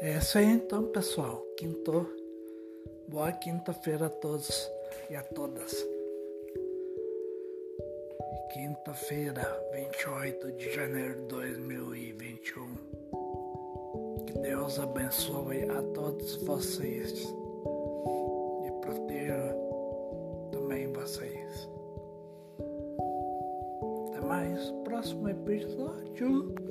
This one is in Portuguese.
É isso aí então, pessoal. Quinto. Boa quinta-feira a todos e a todas. Quinta-feira, 28 de janeiro de 2021. Que Deus abençoe a todos vocês e proteja também vocês. Até mais, próximo episódio.